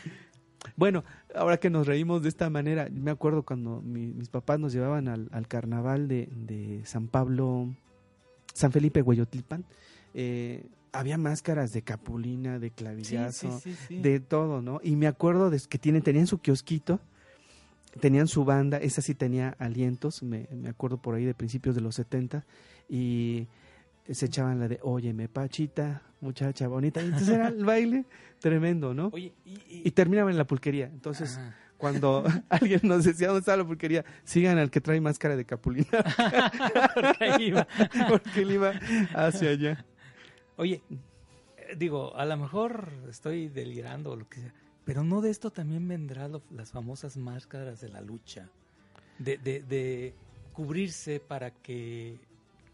bueno, ahora que nos reímos de esta manera, me acuerdo cuando mis papás nos llevaban al, al carnaval de, de, San Pablo, San Felipe Hueyotlipan, eh, había máscaras de capulina, de clavillazo, de todo, ¿no? Y me acuerdo de que tienen, tenían su kiosquito, tenían su banda, esa sí tenía alientos, me, me acuerdo por ahí de principios de los 70, y se echaban la de, óyeme, Pachita, muchacha bonita, y entonces era el baile tremendo, ¿no? y, terminaban en la pulquería, entonces... Cuando alguien nos decía dónde está la pulquería, sigan al que trae máscara de capulina. porque, iba. porque él iba hacia allá. Oye, eh, digo, a lo mejor estoy delirando o lo que sea, pero no de esto también vendrán las famosas máscaras de la lucha, de, de, cubrirse para que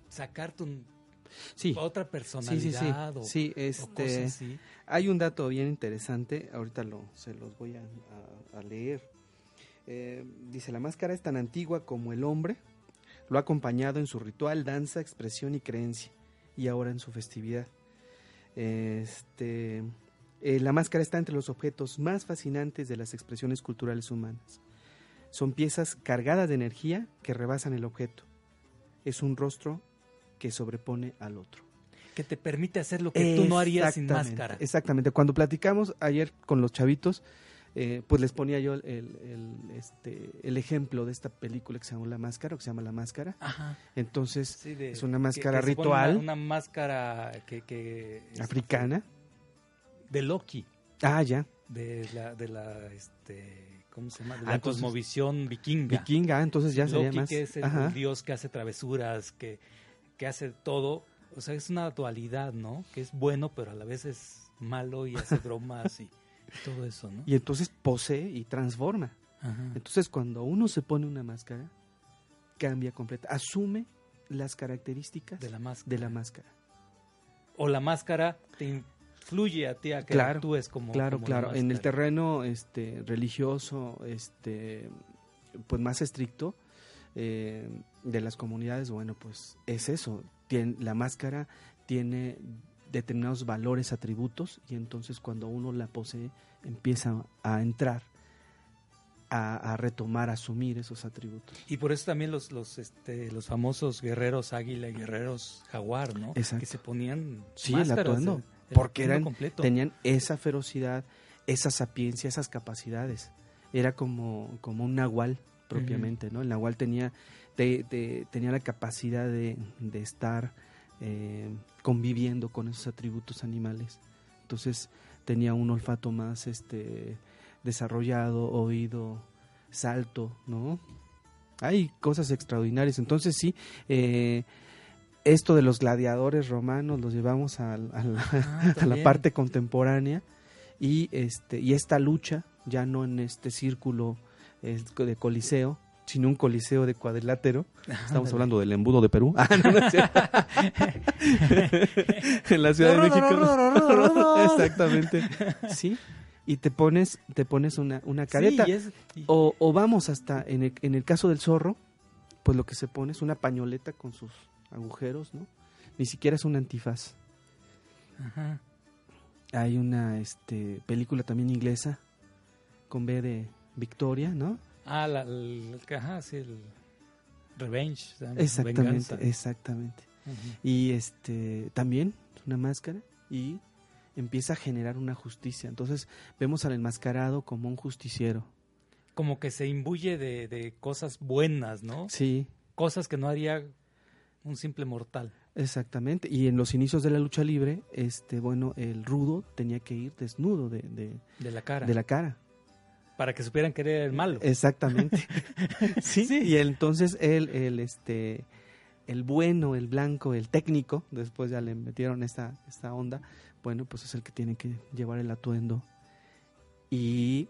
sacarte un, sí. otra personalidad sí, sí, este, Hay un dato bien interesante, ahorita lo, se los voy a, leer. Eh, dice, la máscara es tan antigua como el hombre, lo ha acompañado en su ritual, danza, expresión y creencia y ahora en su festividad. Este, eh, la máscara está entre los objetos más fascinantes de las expresiones culturales humanas. Son piezas cargadas de energía que rebasan el objeto. Es un rostro que sobrepone al otro. Que te permite hacer lo que tú no harías sin máscara. Exactamente. Cuando platicamos ayer con los chavitos, eh, pues les ponía yo el, este, el ejemplo de esta película que se llama La Máscara, o que se llama La Máscara. Entonces, es una máscara ritual. Una, máscara que, Africana. De Loki. Ah, ya. De la, de la, este, ¿cómo se llama? De la ah, cosmovisión vikinga. Vikinga, entonces ya sería más... que es el, dios que hace travesuras, que, que hace todo. O sea, es una dualidad, ¿no? Que es bueno, pero a la vez es malo y hace bromas y todo eso, ¿no? Y entonces posee y transforma. Entonces, cuando uno se pone una máscara, cambia completa, asume las características de la máscara. De la máscara. O la máscara te influye a ti a que claro, actúes como Claro, claro, en el terreno este religioso este pues más estricto eh, de las comunidades, bueno, pues es eso, la máscara tiene determinados valores, atributos, y entonces cuando uno la posee empieza a entrar a, retomar, a asumir esos atributos. Y por eso también los, los, este, los famosos guerreros águila y guerreros jaguar, ¿no? Exacto. Que se ponían sí, el atuendo, porque eran, tenían esa ferocidad, esa sapiencia, esas capacidades. Era como, como un nahual propiamente, ¿no? El nahual tenía, tenía la capacidad de, de estar eh, conviviendo con esos atributos animales. Entonces tenía un olfato más este desarrollado, oído, salto, ¿no? Hay cosas extraordinarias. Entonces sí, eh, esto de los gladiadores romanos los llevamos a, la, ah, parte contemporánea y este y esta lucha ya no en este círculo de coliseo sino un coliseo de cuadrilátero. Estamos hablando del embudo de Perú. Ah, en la Ciudad de México. Exactamente. Sí. Y te pones, te pones una, una careta. o, o, vamos hasta, en el, en el caso del zorro, pues lo que se pone es una pañoleta con sus agujeros, ¿no? Ni siquiera es un antifaz. Ajá. Hay una este, película también inglesa con B de Victoria, ¿no? Ah, la, el, ajá, sí, el Revenge. Exactamente, exactamente. Y este también una máscara y empieza a generar una justicia. Entonces vemos al enmascarado como un justiciero. Como que se imbuye de, de cosas buenas, ¿no? Sí. Cosas que no haría un simple mortal. Exactamente. Y en los inicios de la lucha libre, este, bueno, el rudo tenía que ir desnudo de, de la cara. De la cara para que supieran que era el malo. Exactamente. ¿Sí? Y entonces él, el, este, el bueno, el blanco, el técnico, después ya le metieron esta, esta onda, bueno, pues es el que tiene que llevar el atuendo y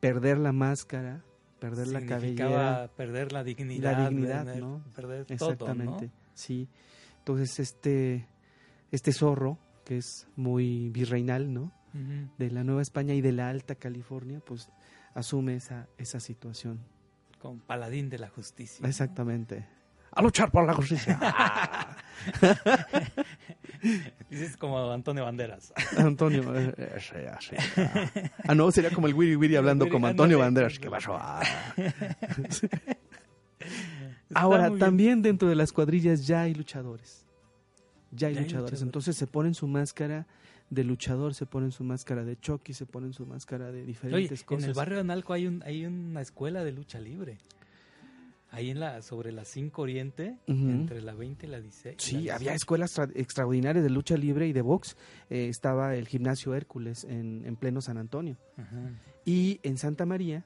perder la máscara, perder la cabellera. perder la dignidad. La dignidad, ¿no? Perder Exactamente, todo, sí. Entonces este, este zorro, que es muy virreinal, ¿no? De la Nueva España y de la Alta California, pues asume esa, esa situación. Con paladín de la justicia. Exactamente. A luchar por la justicia. Dices como Antonio Banderas. Antonio, eh, eh, Ah, no, sería como el Wiri Wiri hablando como Antonio Banderas. ¿Qué pasó? Ahora, también dentro de las cuadrillas ya hay luchadores. Ya hay, luchadores. Entonces se ponen su máscara de luchador, se ponen su máscara de Chucky, se ponen su máscara de diferentes cosas. En el barrio de Analco hay, un, hay una escuela de lucha libre. Ahí en la, sobre la 5 Oriente, entre la 20 y la 16. Sí, había escuelas extraordinarias de lucha libre y de box. Eh, estaba el gimnasio Hércules en, en pleno San Antonio. Y en Santa María,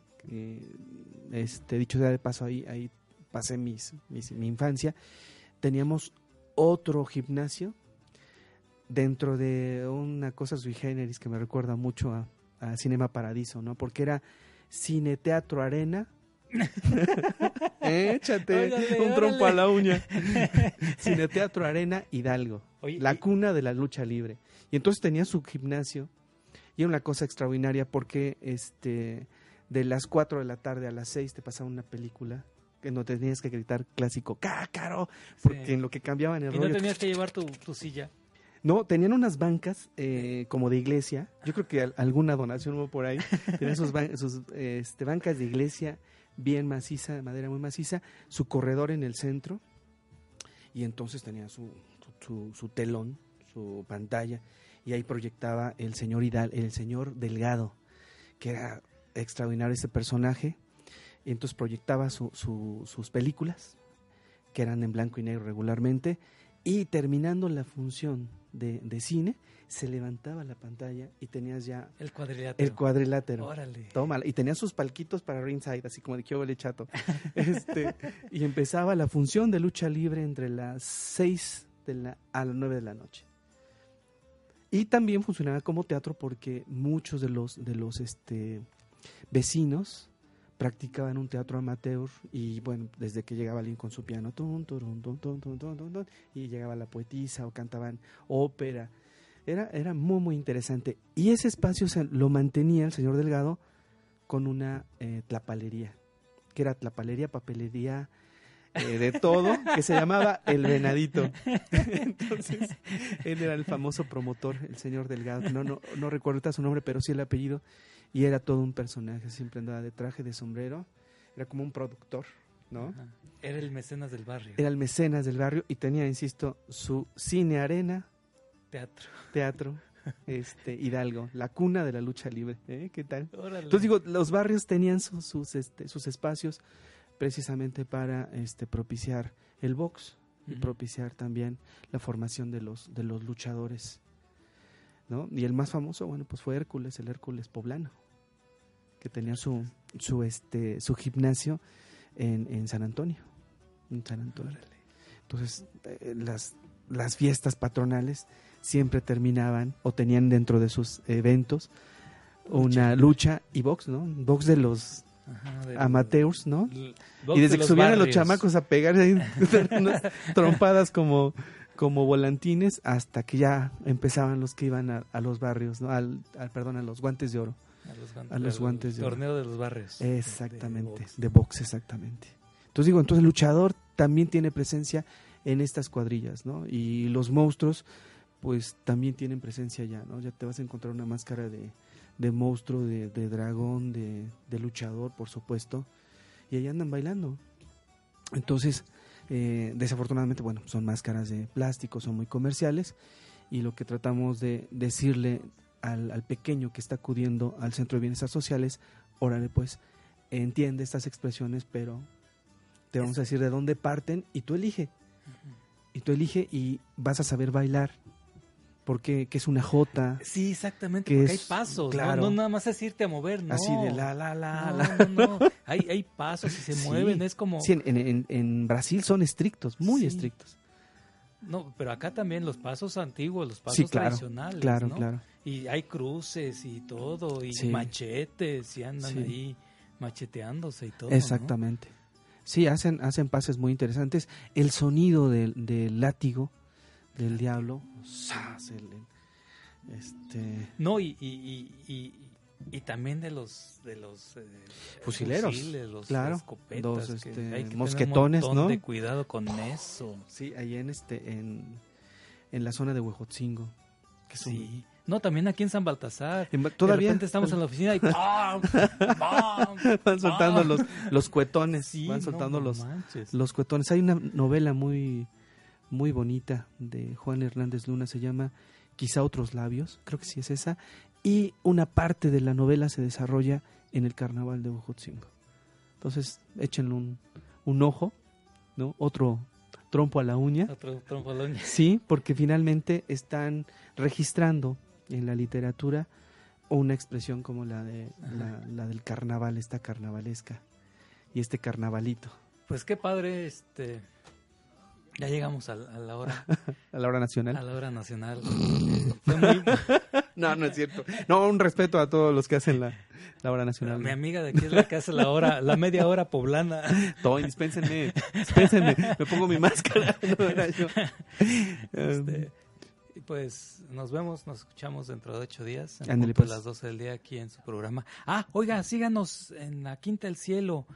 este, dicho sea de paso, ahí, ahí pasé mis, mi infancia, teníamos otro gimnasio dentro de una cosa sui generis que me recuerda mucho a, Cinema Paradiso, ¿no? Porque era Cine Teatro Arena. Échate un trompo a la uña. Cine Teatro Arena Hidalgo, la cuna de la lucha libre. Y entonces tenía su gimnasio y era una cosa extraordinaria porque este de las 4 de la tarde a las 6 te pasaba una película que no tenías que gritar clásico cácaro, porque en lo que cambiaban el y no tenías que llevar tu, tu silla. No, tenían unas bancas eh, como de iglesia. Yo creo que alguna donación hubo por ahí. Tenían sus, este, bancas de iglesia bien maciza, de madera muy maciza, su corredor en el centro y entonces tenía su, su, telón, su pantalla y ahí proyectaba el señor Hidal, el señor Delgado, que era extraordinario ese personaje. Y entonces proyectaba sus películas, que eran en blanco y negro regularmente, Y terminando la función de, de cine, se levantaba la pantalla y tenías ya el cuadrilátero. El cuadrilátero. Órale. Toma, y tenías sus palquitos para ringside, así como de que chato. este, y empezaba la función de lucha libre entre las 6 de la, a las 9 de la noche. Y también funcionaba como teatro porque muchos de los, de los este, vecinos practicaban un teatro amateur y bueno, desde que llegaba alguien con su piano, y llegaba la poetisa o cantaban ópera. Era, era muy, muy interesante. Y ese espacio se, lo mantenía el señor Delgado con una eh, tlapalería, que era tlapalería, papelería, eh, de todo, que se llamaba El Venadito. Entonces, él era el famoso promotor, el señor Delgado. No, no, no recuerdo su nombre, pero sí el apellido. Y era todo un personaje, siempre andaba de traje, de sombrero. Era como un productor, ¿no? Era el mecenas del barrio. Era el mecenas del barrio y tenía, insisto, su cine arena. Teatro. Teatro. Este, Hidalgo, la cuna de la lucha libre. ¿eh? ¿Qué tal? Entonces digo, los barrios tenían sus, sus, este, sus espacios precisamente para este, propiciar el box y propiciar también la formación de los, de los luchadores. ¿no? Y el más famoso, bueno, pues fue Hércules, el Hércules poblano, que tenía su, su, este, su gimnasio en, en San Antonio. En San Antonio. Entonces, eh, las, las fiestas patronales siempre terminaban o tenían dentro de sus eventos una lucha y box, ¿no? Box de los amateurs, ¿no? Y desde que subían a los chamacos a pegar unas trompadas como, como volantines hasta que ya empezaban los que iban a, los barrios, ¿no? Al, perdón, a los guantes de oro. A los guantes, de torneo de los barrios. Exactamente, de box. exactamente. Entonces digo, entonces el luchador también tiene presencia en estas cuadrillas, ¿no? Y los monstruos, pues también tienen presencia ya, ¿no? Ya te vas a encontrar una máscara de, de monstruo, de, dragón, de, luchador, por supuesto, y ahí andan bailando. Entonces, eh, desafortunadamente, bueno, son máscaras de plástico, son muy comerciales, y lo que tratamos de decirle al, pequeño que está acudiendo al Centro de Bienestar Sociales, órale pues, entiende estas expresiones, pero te vamos a decir de dónde parten y tú elige. Y tú elige y vas a saber bailar porque que es una jota. Sí, exactamente, porque hay pasos, claro. ¿no? nada más es irte a mover, no. Así de la, la, la, la. No, no, hay, hay pasos y se mueven, es como... Sí, en, en, en, Brasil son estrictos, muy estrictos. No, pero acá también los pasos antiguos, los pasos claro, tradicionales, claro, claro. Y hay cruces y todo, y machetes, y andan ahí macheteándose y todo, Exactamente. Sí, hacen, hacen pases muy interesantes. El sonido del, del látigo del diablo. este... No, y, y, y, también de los de los eh, fusileros, los claro, escopetas, este, hay que mosquetones, tener un ¿no? de cuidado con eso. Sí, ahí en este en, en la zona de Huejotzingo. Que sí. No, también aquí en San Baltasar. Todavía. De repente estamos en la oficina y van soltando los, los cuetones. van soltando los, los cuetones. Hay una novela muy muy bonita de Juan Hernández Luna, se llama Quizá otros labios, creo que sí es esa, y una parte de la novela se desarrolla en el carnaval de Ojotzingo. Entonces, échenle un, un ojo, ¿no? Otro trompo a la uña. Otro trompo a la uña. Sí, porque finalmente están registrando en la literatura una expresión como la de la, la, del carnaval, esta carnavalesca y este carnavalito. Pues qué padre, este, ya llegamos a, la hora. ¿A la hora nacional? A la hora nacional. No, no es cierto. No, un respeto a todos los que hacen la, la hora nacional. Mi amiga de aquí es la que hace la hora, la media hora poblana. Todo, dispénsenme, dispénsenme. Me pongo mi máscara. No era yo. Este, pues nos vemos, nos escuchamos dentro de ocho días. En punto pues. las doce del día aquí en su programa. Ah, oiga, síganos en la Quinta del Cielo.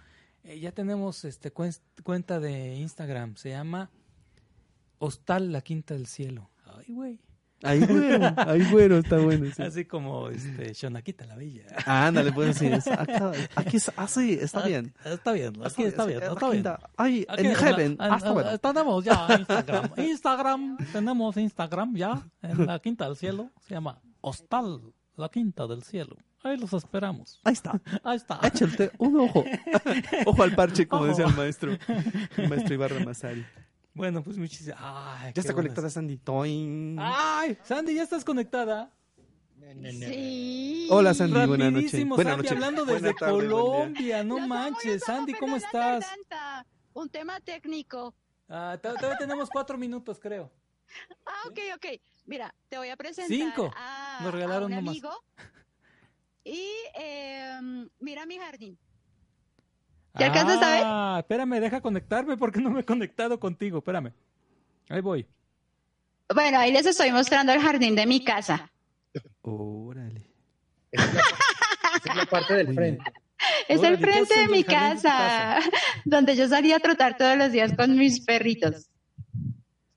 Eh, ya tenemos este cuenta de Instagram. Se llama Hostal La Quinta del Cielo. Ay, güey. Ay, bueno, ay, bueno, está bueno. Así como este, Shonaquita la Bella. Ah, ándale, puedes decir aquí es así, está bien. Está bien, aquí está bien, está bien. Ay, en Heaven, hasta bueno. Tenemos ya Instagram. Instagram, tenemos Instagram ya, en la Quinta del Cielo. Se llama Hostal La Quinta del Cielo. Ahí los esperamos. Ahí está. Ahí está. Échate un ojo. ojo al parche, como decía el maestro, el maestro Ibarra Masari. Bueno, pues muchísimas. Ya está conectada Sandy. ¡Ay! Sandy, ¿ya estás conectada? Sí. Hola Sandy, buenas noches. Buenas noches. hablando desde Colombia, no manches. Sandy, ¿cómo estás? Un tema técnico. Ah, todavía tenemos cuatro minutos, creo. Ah, ok, ok. Mira, te voy a presentar Cinco. a, Nos regalaron un amigo. Y eh, mira mi jardín. ¿Te alcanzas a ver? Ah, espérame, deja conectarme porque no me he conectado contigo. Espérame. Ahí voy. Bueno, ahí les estoy mostrando el jardín de mi casa. Órale. es la parte del frente. Es el frente de mi casa, donde yo salía a trotar todos los días con mis perritos.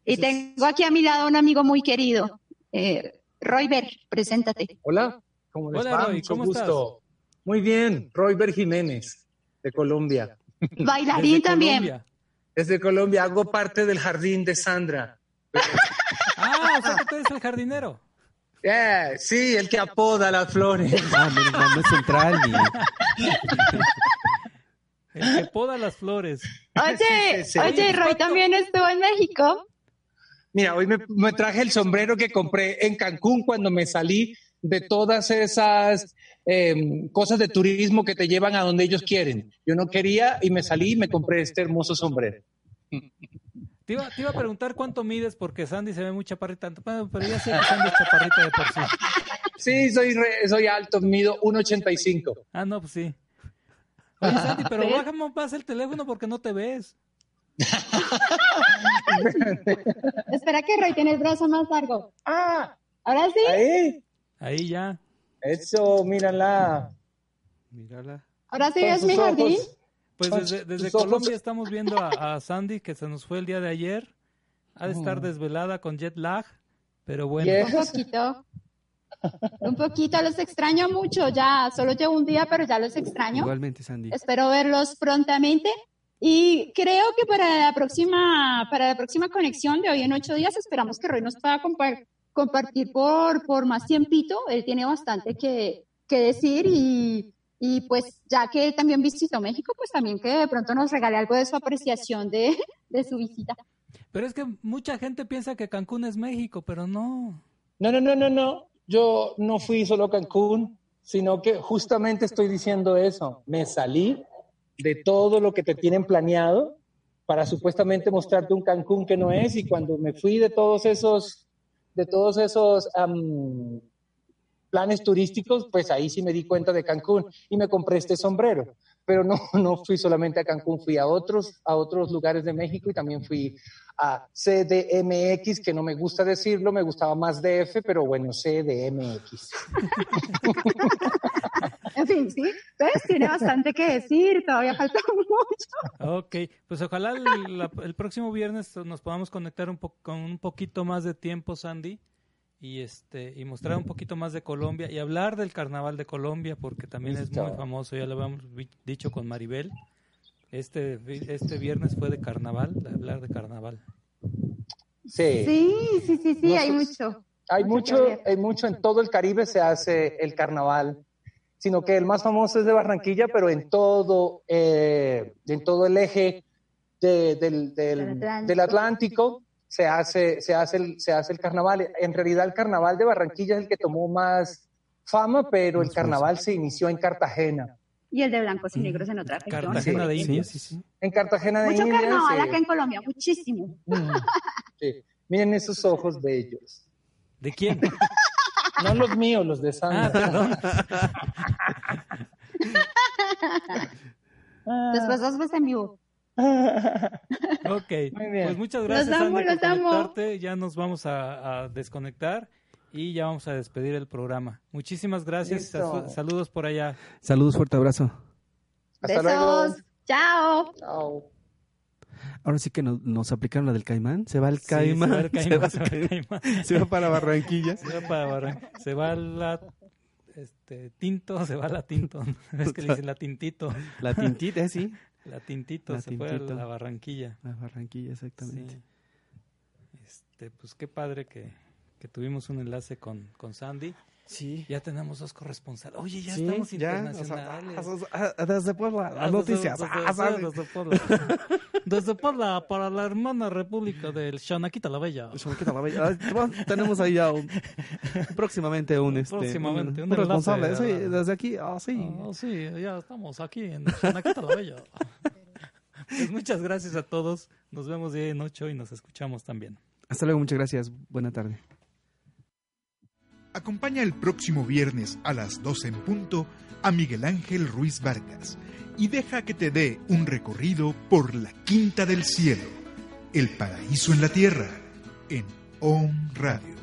Y tengo aquí a mi lado un amigo muy querido, eh, Royber, preséntate. Hola, ¿cómo les Hola, va? Roy, Mucho ¿cómo gusto. Muy bien, Royber Jiménez, de Colombia. Bailarín Desde también. Colombia. Desde Colombia, hago parte del jardín de Sandra. Ah, o sea que tú eres el jardinero. Eh, sí, el que apoda las flores. Ah, mal, no es central ni... El que poda las flores. Oye, Sí, sí, sí. oye, Roy también estuvo en México. Mira, hoy me, me traje el sombrero que compré en Cancún cuando me salí de todas esas eh, cosas de turismo que te llevan a donde ellos quieren. Yo no quería y me salí y me compré este hermoso sombrero. Te iba, te iba a preguntar cuánto mides porque Sandy se ve muy chaparrita. Bueno, Pero ya sé que Sandy es chaparrita de por sí. Sí, soy, re- soy alto, mido 1,85. Ah, no, pues sí. Oye, Sandy, pero bájame más el teléfono porque no te ves. Espera que Roy tiene el brazo más largo. Ah, Ahora sí. ahí. Ahí ya. Eso, mírala. Mírala. Ahora sí es mi jardín. ojos. Pues Con desde, desde ojos. Colombia estamos viendo a, a Sandy que se nos fue el día de ayer. Ha de estar desvelada con jet lag, pero bueno. Yes. Un poquito. Un poquito, los extraño mucho ya. Solo llevo un día, pero ya los extraño. Igualmente Sandy. Espero verlos prontamente. Y creo que para la próxima, para la próxima conexión de hoy en ocho días, esperamos que Roy nos pueda compar- compartir por, por más tiempito. Él tiene bastante que, que decir y, y pues ya que él también visitó México, pues también que de pronto nos regale algo de su apreciación de, de su visita. Pero es que mucha gente piensa que Cancún es México, pero no. No, no, no, no, no. Yo no fui solo a Cancún, sino que justamente estoy diciendo eso. Me salí de todo lo que te tienen planeado para supuestamente mostrarte un Cancún que no es y cuando me fui de todos esos de todos esos planes turísticos, pues ahí sí me di cuenta de Cancún y me compré este sombrero. Pero no, no fui solamente a Cancún, fui a otros, a otros lugares de México y también fui a CDMX, que no me gusta decirlo, me gustaba más DF, pero bueno, CDMX. En fin, sí, pues tiene bastante que decir, todavía falta mucho. Ok, pues ojalá el, la- el próximo viernes nos podamos conectar un po- con un poquito más de tiempo, Sandy, y este y mostrar un poquito más de Colombia y hablar del Carnaval de Colombia porque también es muy famoso, ya lo habíamos dicho con Maribel. Este vi- este viernes fue de Carnaval, de hablar de Carnaval. Sí. Sí, sí, sí, sí, hay mucho. Hay mucho hay mucho en todo el Caribe se hace el carnaval, sino que el más famoso es de Barranquilla, pero en todo, eh, en todo el eje de- del, del- del Atlántico se hace, se, hace el, se hace el carnaval. En realidad el carnaval de Barranquilla es el que tomó más fama, pero el carnaval se inició en Cartagena. Y el de blancos y negros en otra región. Cartagena de Sí, Indias. sí, sí. En Cartagena de Mucho Indias. carnaval eh, acá en Colombia, muchísimo. sí. Miren esos ojos bellos. ¿De quién? No los míos, los de Sandra. Ah, perdón. Después dos veces en vivo. Ok, Muy bien. pues muchas gracias Los amo, Sandy, por amo. Ya nos vamos a, a desconectar y ya vamos a despedir el programa. Muchísimas gracias. Listo. Saludos por allá. Saludos, fuerte abrazo. Hasta Besos. luego. Chao. Chao. Ahora sí que nos, nos aplicaron la del caimán. Se va el Sí, caimán. se va el caimán, se va el el caimán. caimán, se va para Barranquilla. Se va para Barran- se va la este tinto, se va la tinto. Es que le dicen la tintito. La tintita, sí. La tintito La se fue Tintito. a la Barranquilla. La Barranquilla, exactamente. Sí. Este, pues qué padre que, que tuvimos un enlace con, con Sandy. Sí. Ya tenemos dos corresponsales. Oye, ya estamos internacionales. desde Puebla, las noticias. Desde, Puebla. desde Puebla para la hermana república del Shanaquita la Bella. Shanaquita la Bella. tenemos ahí ya un, próximamente un, este, próximamente, un, responsable. Sí, desde aquí, ah, sí. Ah, sí, ya estamos aquí en Shanaquita la Bella. Pues muchas gracias a todos. Nos vemos día en ocho y nos escuchamos también. Hasta luego, muchas gracias. Buena tarde. Acompaña el próximo viernes a las 12 en punto a Miguel Ángel Ruiz Vargas y deja que te dé un recorrido por la Quinta del Cielo, el paraíso en la tierra, en OM Radio.